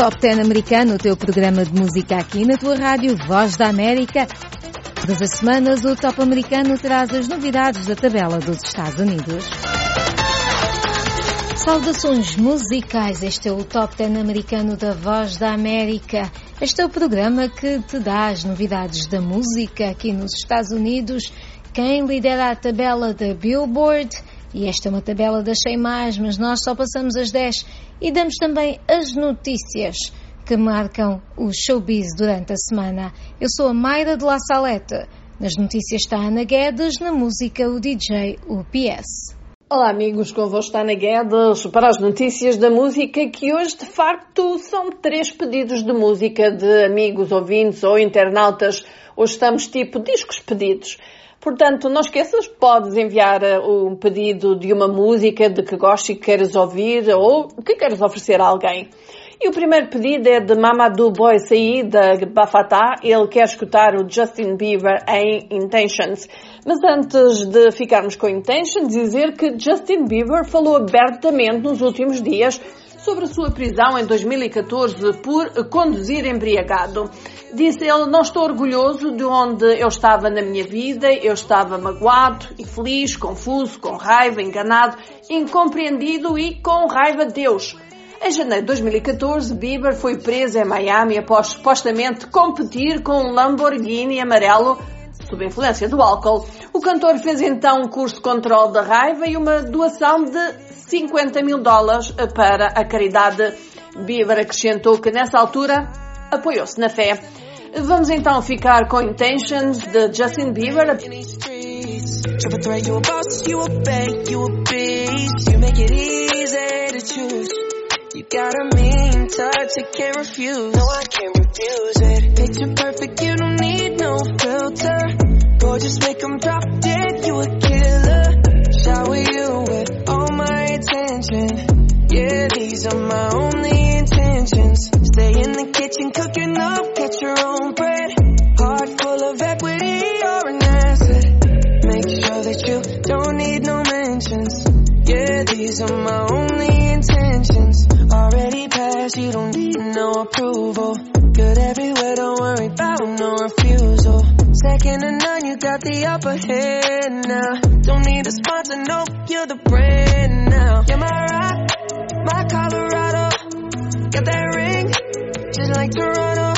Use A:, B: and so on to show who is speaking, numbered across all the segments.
A: Top 10 americano, o teu programa de música aqui na tua rádio Voz da América. Todas as semanas o Top americano traz as novidades da tabela dos Estados Unidos. Saudações musicais, este é o Top 10 americano da Voz da América. Este é o programa que te dá as novidades da música aqui nos Estados Unidos. Quem lidera a tabela da Billboard e esta é uma tabela das 100 mais, mas nós só passamos as 10 e damos também as notícias que marcam o showbiz durante a semana. Eu sou a Mayra de La Salete. Nas notícias está Ana Guedes, na música o DJ UPS.
B: Olá amigos, convosco está Ana Guedes para as notícias da música que hoje de facto são três pedidos de música de amigos, ouvintes ou internautas. Hoje estamos tipo discos pedidos. Portanto, não esqueças, podes enviar eh, um pedido de uma música de que gostes e que queres ouvir ou que queres oferecer a alguém. E o primeiro pedido é de Mamadou Boy Saí, da Bafatá. Ele quer escutar o Justin Bieber em Intentions. Mas antes de ficarmos com Intentions, dizer que Justin Bieber falou abertamente nos últimos dias sobre a sua prisão em 2014 por conduzir embriagado. Disse ele, não estou orgulhoso de onde eu estava na minha vida, eu estava magoado, infeliz, confuso, com raiva, enganado, incompreendido e com raiva de Deus. Em janeiro de 2014, Bieber foi preso em Miami após supostamente competir com um Lamborghini amarelo sob influência do álcool. O cantor fez então um curso de controle da raiva e uma doação de 50 mil dólares para a caridade. Bieber acrescentou que nessa altura apoiou-se na fé. Vamos então ficar com Intentions de Justin Bieber. You got a mean touch, I can't refuse. No, I can't refuse it. Picture perfect, you don't need no filter. Gorgeous, make them drop dead, you a killer. Shower you with all my attention. Yeah, these are my only intentions. Stay in the kitchen, cooking up, catch your own bread. Heart full of equity, you're an asset. Make sure that you don't need no mentions. Yeah, these are my only intentions. Already passed, you don't need no approval. Good everywhere, don't worry about no refusal. Second to none, upper hand now. Don't need a sponsor, no, you're the brand now. You're my rock, my Colorado. Got that ring, just like Toronto.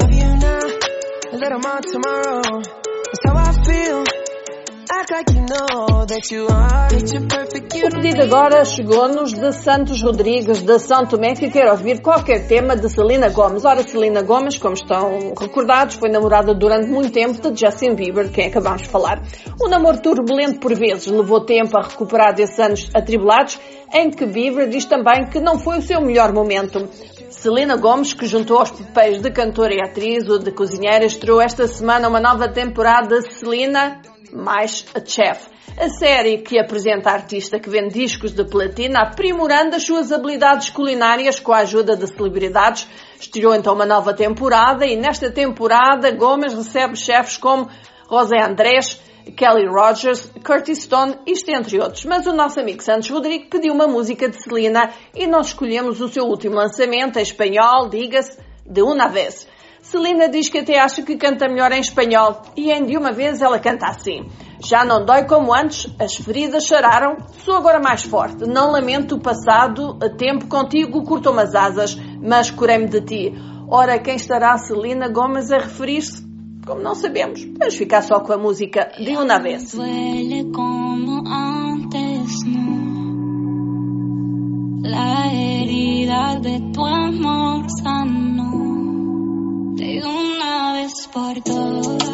B: Love you now, a little more tomorrow. O pedido agora chegou-nos de Santos Rodrigues, de São Tomé, que quer ouvir qualquer tema de Celina Gomes. Ora, Celina Gomes, como estão recordados, foi namorada durante muito tempo de Justin Bieber, de quem acabámos de falar. O namoro turbulento por vezes levou tempo a recuperar desses anos atribulados, em que Bieber diz também que não foi o seu melhor momento. Celina Gomes, que juntou aos papéis de cantora e atriz ou de cozinheira, estreou esta semana uma nova temporada de Celina mais a Chef. A série que apresenta a artista que vende discos de platina, aprimorando as suas habilidades culinárias com a ajuda de celebridades. Estreou então uma nova temporada e nesta temporada Gomes recebe chefes como José Andrés, Kelly Rogers, Curtis Stone, isto entre outros. Mas o nosso amigo Santos Rodrigo pediu uma música de Celina e nós escolhemos o seu último lançamento em espanhol, diga-se, de Una Vez. Celina diz que até acha que canta melhor em espanhol e em de uma vez ela canta assim. Já não dói como antes, as feridas chararam, sou agora mais forte. Não lamento o passado, a tempo contigo curto as asas, mas curei-me de ti. Ora, quem estará Celina Gomes a referir-se? Como não sabemos, vamos ficar só com a música de uma vez. De tu amor sanó. de una vez por todas.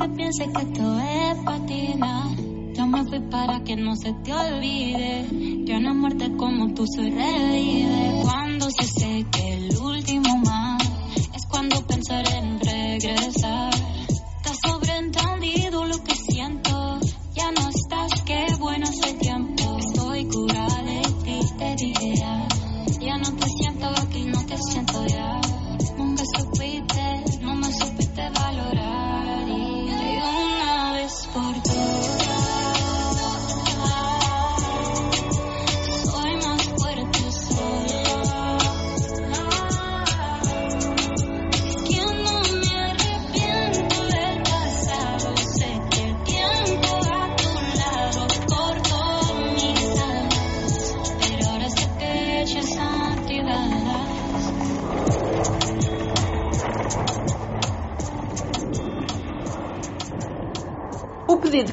B: Que piense que todo es patina. Yo me fui para que no se te olvide. Que una muerte como tú se revive. Cuando se sé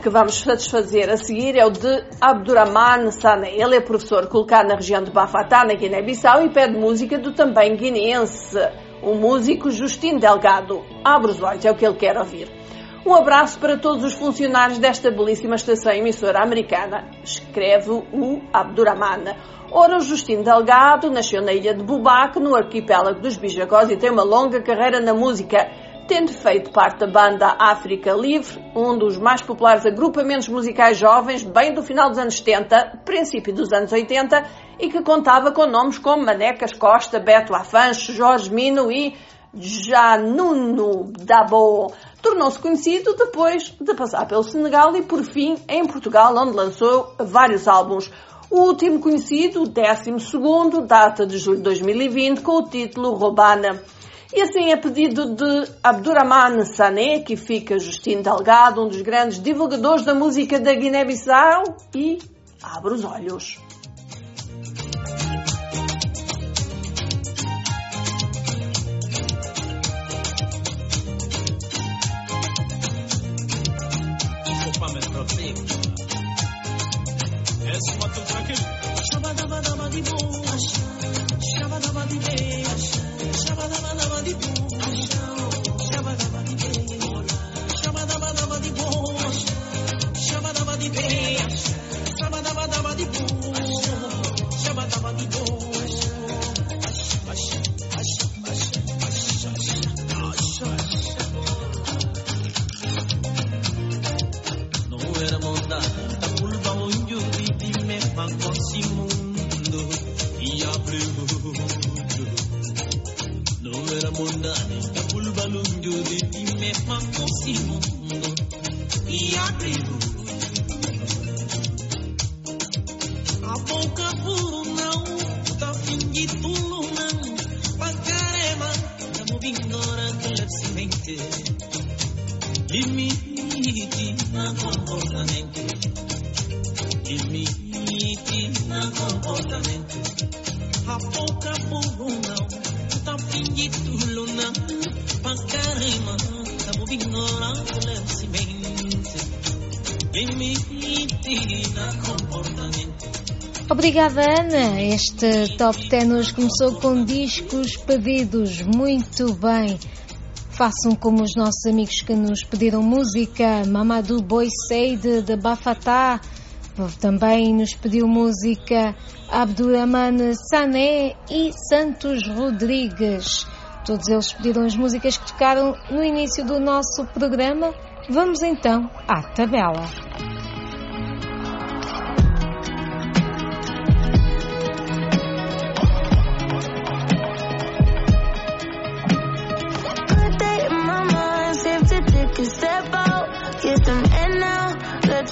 B: que vamos satisfazer a seguir é o de Abdurrahman Sane. Ele é professor colocado na região de Bafatá, na Guiné-Bissau, e pede música do também guineense, o músico Justino Delgado. Abre os olhos, é o que ele quer ouvir. Um abraço para todos os funcionários desta belíssima estação emissora americana, escreve o Abdurrahman. Ora, o Justino Delgado nasceu na ilha de Bubaque, no arquipélago dos Bijagós, e tem uma longa carreira na música tendo feito parte da banda África Livre, um dos mais populares agrupamentos musicais jovens, bem do final dos anos 70, princípio dos anos 80, e que contava com nomes como Manecas Costa, Beto Afancho, Jorge Mino e Januno Dabo. Tornou-se conhecido depois de passar pelo Senegal e, por fim, em Portugal, onde lançou vários álbuns. O último conhecido, o 12 data de julho de 2020, com o título Robana. E assim, a pedido de Abdurrahman Sané, que fica Justino Delgado, um dos grandes divulgadores da música da Guiné-Bissau, e abre os olhos.
A: amor. Ana. Este Top 10 hoje começou com discos pedidos. Muito bem. Façam como os nossos amigos que nos pediram música. Mamadou Boy Seide de Bafatá. Também nos pediu música Abdurrahman Sané e Santos Rodrigues. Todos eles pediram as músicas que tocaram no início do nosso programa. Vamos então à tabela.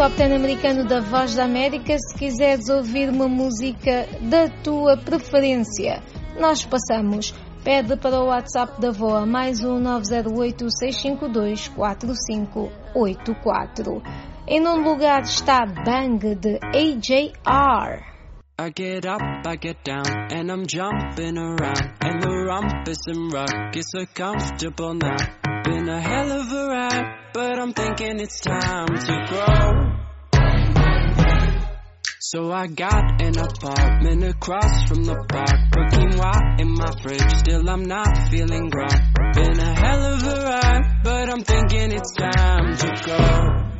A: Top 10 americano da Voz da América. Se quiseres ouvir uma música da tua preferência, nós passamos. Pede para o WhatsApp da VOA mais um 908-652-4584. Em nono lugar está Bang de AJR. I get up, I get down, and I'm jumping around. And the rumpus and rock is so comfortable now. Been a hell of a ride. but I'm thinking it's time to grow. So I got an apartment across from the park, cooking quinoa in my fridge. Still, I'm not feeling right. Been a hell of a ride, but I'm thinking it's time to go.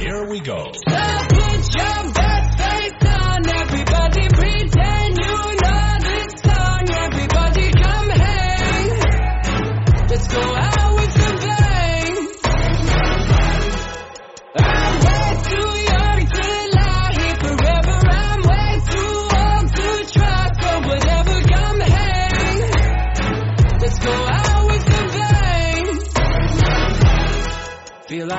C: Here we go.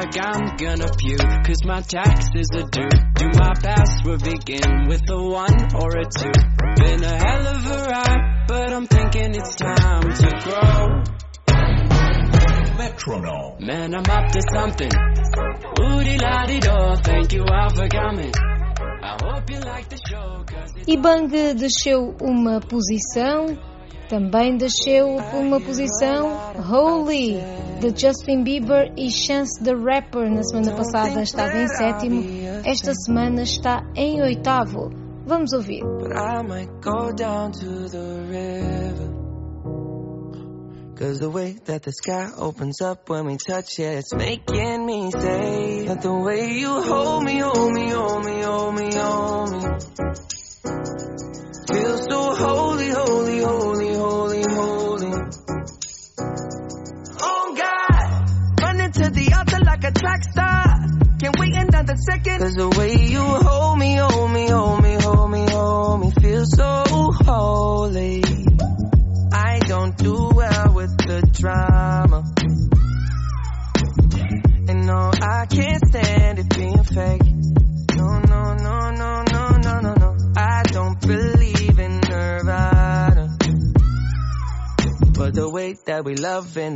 D: Like I'm gonna puke Cause my taxes are due. Do my password begin with a one or a two? Been a hell of a ride But I'm thinking it's time to grow.
C: Metronome.
D: Man, I'm up to something. Woody la di do Thank you all for coming. I hope you like the show
E: E Bang desceu uma posição Também desceu por uma posição Holy, de Justin Bieber e Chance the Rapper. Na semana passada estava em sétimo, esta semana está em oitavo. Vamos ouvir. Cause the way that the sky opens up when we touch it, it's making me say that the way you hold me, hold me, hold me, hold me, hold me. Feels so Cause the way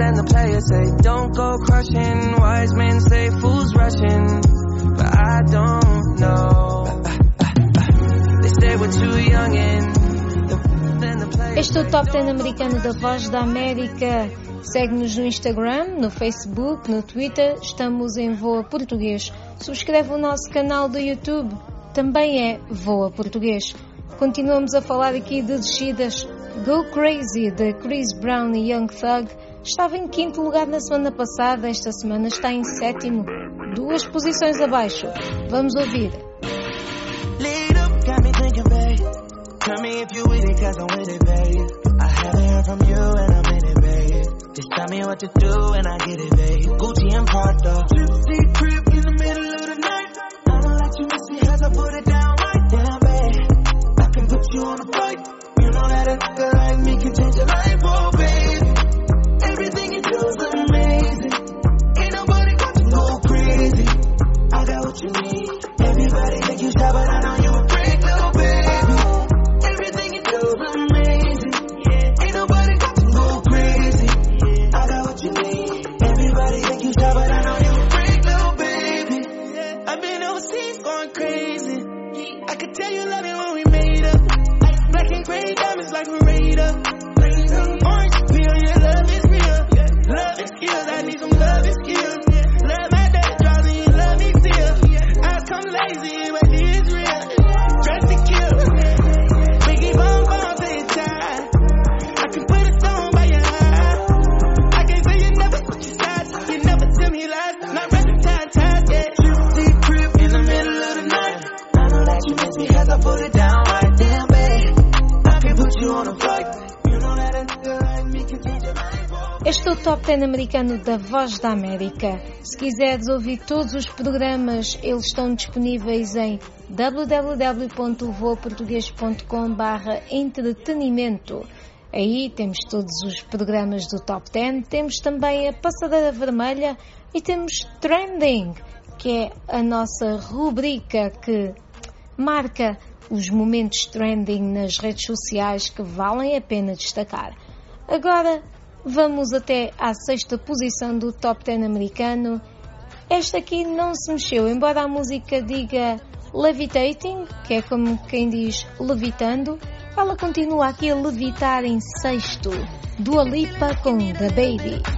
E: and the players say don't go crushing. Wise men say fools rushing, but I don't know. They say we're too young and Este é o Top 10 americano da Voz da América. Segue-nos no Instagram, no Facebook, no Twitter. Estamos em Voa Português. Subscreve o nosso canal do YouTube. Também é Voa Português. Continuamos a falar aqui de descidas. Go Crazy, de Chris Brown e Young Thug Estava em quinto lugar na semana passada, esta semana está em sétimo, duas posições abaixo. Vamos ouvir. Tell me what to do and I get it, babe. O Top 10 americano da Voz da América. Se quiseres ouvir todos os programas, eles estão disponíveis em www.voaportugues.com entretenimento. Aí temos todos os programas do Top 10, temos também a Passadeira Vermelha e temos Trending, que é a nossa rubrica que marca os momentos trending nas redes sociais que valem a pena destacar. Agora Vamos até à sexta posição do Top 10 americano.
A: Esta aqui não se mexeu, embora a música diga levitating, que é como quem diz levitando, ela continua aqui a levitar em sexto. Dua Lipa com The Baby.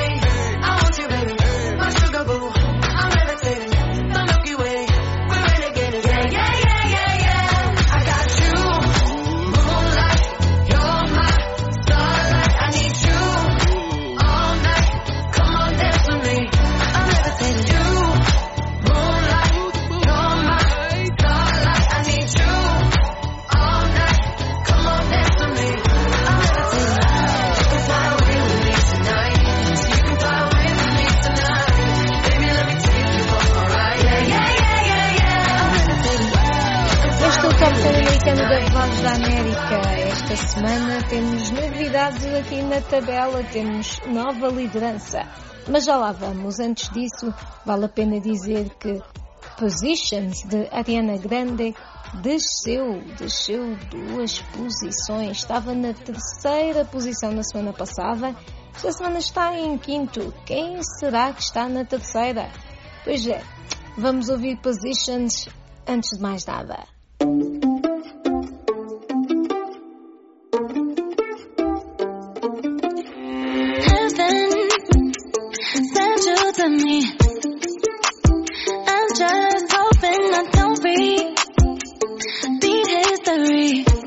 A: da América. Esta semana temos novidades aqui na tabela, temos nova liderança. Mas já lá vamos. Antes disso, vale a pena dizer que Positions de Ariana Grande desceu, desceu duas posições. Estava na terceira posição na semana passada. Esta semana está em quinto. Quem será que está na terceira? Pois é, vamos ouvir Positions antes de mais nada. you to me. I'm just hoping I don't repeat history.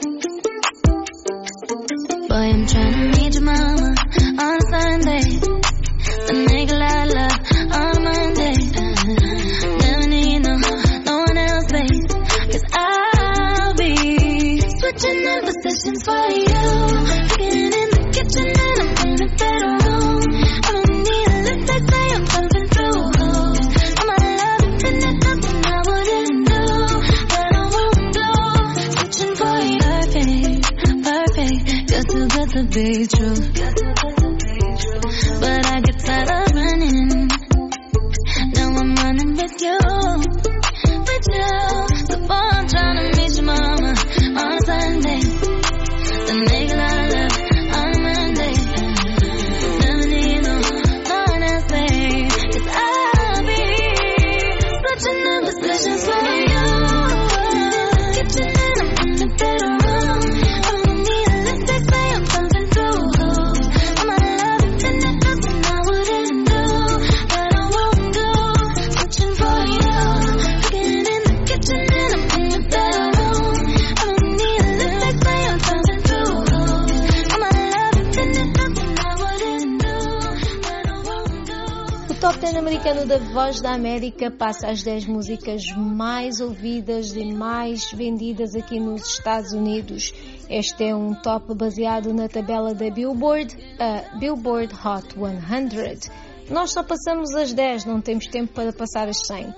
A: Americano da Voz da América passa as 10 músicas mais ouvidas e mais vendidas aqui nos Estados Unidos. Este é um top baseado na tabela da Billboard, a Billboard Hot 100. Nós só passamos as 10, não temos tempo para passar as 100.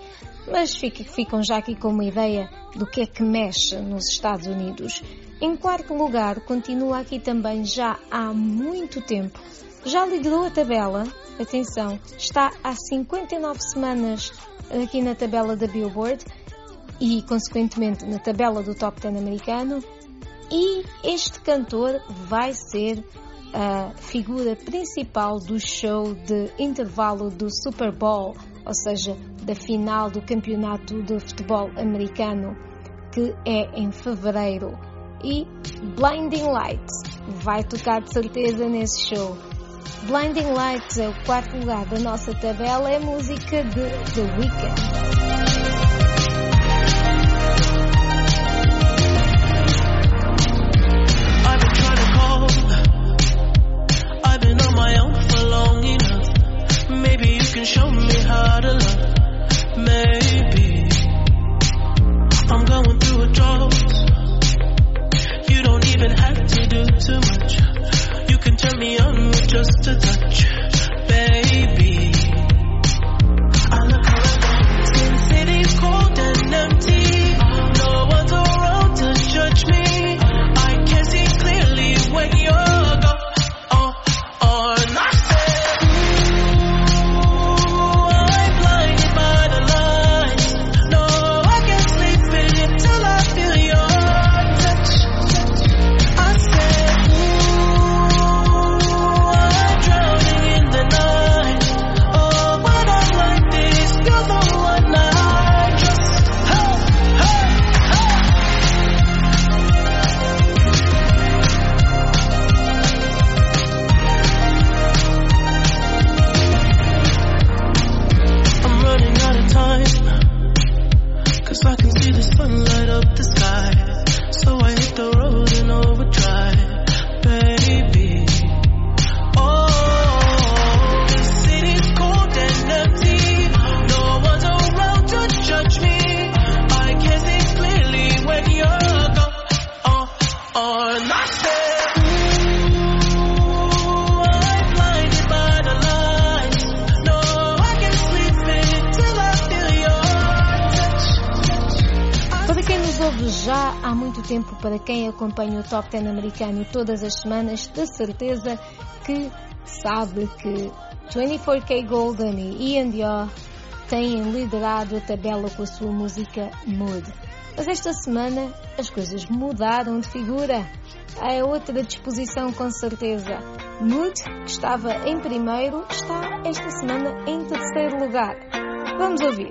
A: Mas ficam já aqui com uma ideia do que é que mexe nos Estados Unidos. Em quarto lugar, continua aqui também já há muito tempo já liderou a tabela, atenção, está há 59 semanas aqui na tabela da Billboard e, consequentemente, na tabela do Top 10 americano. E este cantor vai ser a figura principal do show de intervalo do Super Bowl, ou seja, da final do campeonato de futebol americano, que é em fevereiro. e Blinding Lights vai tocar de certeza nesse show. Blinding Lights é o quarto lugar da nossa tabela, é música de The Weeknd.
F: show me how to love. Maybe I'm going through a drought. You don't even have to do too much. You can turn me on with just a touch,
A: tempo, para quem acompanha o Top 10 americano todas as semanas, de certeza que sabe que 24K Golden e Ian Dior têm liderado a tabela com a sua música Mood. Mas esta semana as coisas mudaram de figura. É outra disposição com certeza. Mood, que estava em primeiro, está esta semana em terceiro lugar. Vamos ouvir.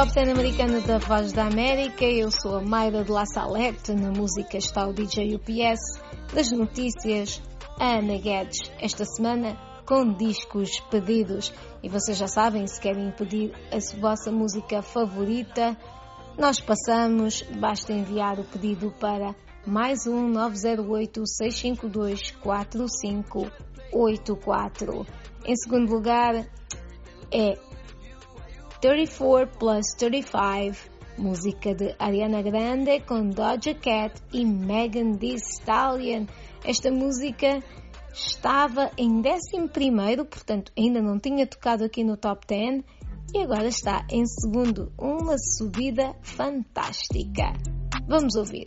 A: Top 10 americano da Voz da América. Eu sou a Mayra de La Salete. Na música está o DJ UPS. Das notícias, a Ana Guedes. Esta semana com discos pedidos. E vocês já sabem, se querem pedir a vossa música favorita, nós passamos. Basta enviar o pedido para mais um 908 652 4584. Em segundo lugar, é 34 plus 35, música de Ariana Grande com Doja Cat e Megan Thee Stallion. Esta música estava em 11º, portanto ainda não tinha tocado aqui no Top 10 e agora está em segundo, uma subida fantástica. Vamos ouvir.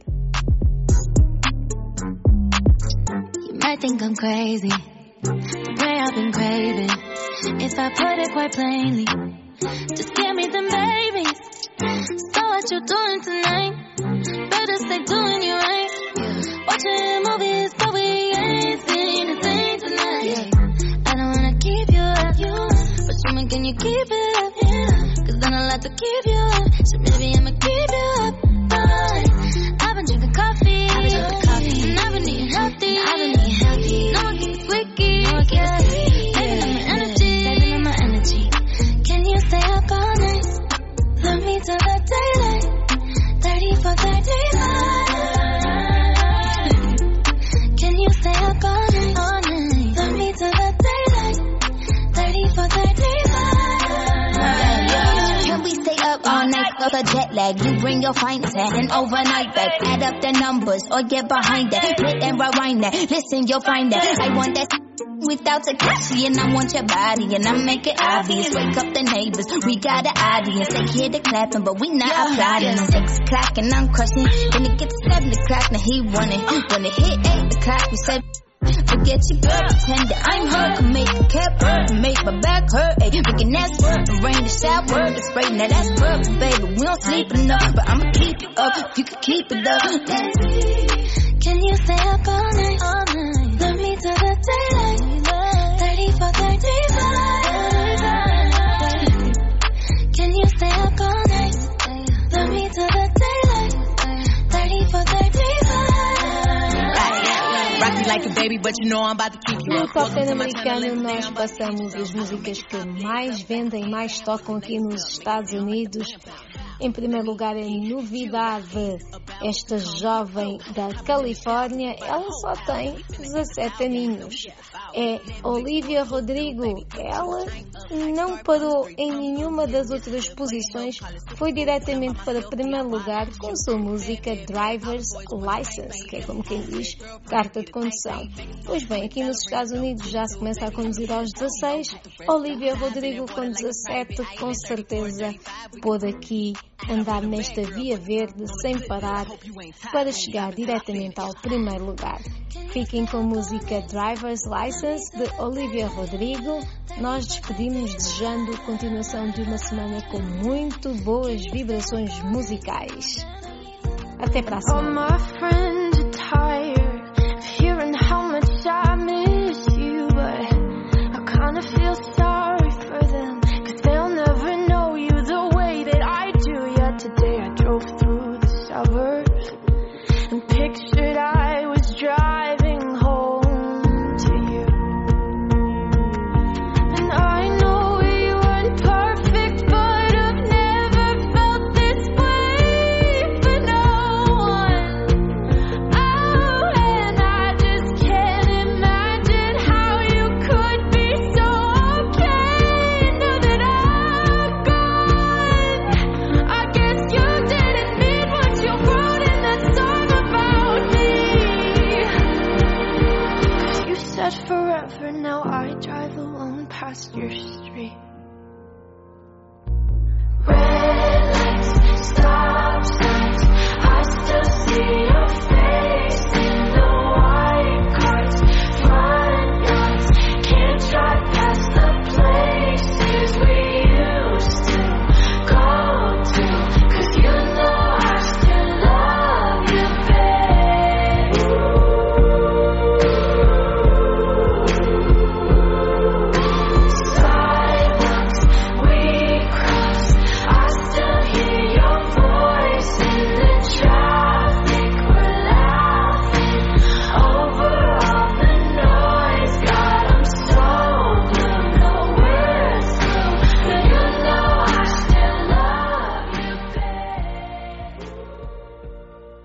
G: You might think I'm crazy, the way I've been craving. If I put it quite plainly, Just give me them babies. So what you doing tonight? Better stay doing you right. Watching movies, but we ain't seen a thing tonight. I don't wanna keep you up, but show can you keep it up? Cause I don't like to keep you up, so maybe I'ma keep you up. The
H: jet lag. You bring your fine set and overnight back. Add up the numbers or get behind that. Hit and rewind that. Listen, you'll find that. I want that without Takashi and I want your body and I make it obvious. Wake up the neighbors. We got an audience. They hear the clapping, but we not applauding. Six o'clock and I'm crushing. Then it gets seven o'clock, now he running. When it hit eight o'clock, we said. Girl, pretend that I'm her. Can make a cap make my back hurt. Ayy, can ask for it, rain the shower, the spray. Now that's perfect, baby. We don't sleep enough, but I'ma keep you up. If you can keep it up,
G: Can you stay up all night? All night. Love me till the daylight.
A: No. Top Ten americano nós passamos as músicas que mais vendem, mais tocam aqui nos Estados Unidos. Em primeiro lugar, é novidade. Esta jovem da Califórnia, ela só tem 17 aninhos. É Olivia Rodrigo. Ela não parou em nenhuma das outras posições, foi diretamente para primeiro lugar com sua música Driver's License, que é como quem diz, carta de condução. Pois bem, aqui nos Estados Unidos já se começa a conduzir aos 16, Olivia Rodrigo com 17, com certeza pôde aqui andar nesta via verde sem parar para chegar diretamente ao primeiro lugar. Fiquem com a música Driver's License de Olivia Rodrigo. Nós despedimos desejando continuação de uma semana com muito boas vibrações musicais. Até para a semana.
I: said forever, now I
J: drive alone past your street. Red lights, stop signs, I still see.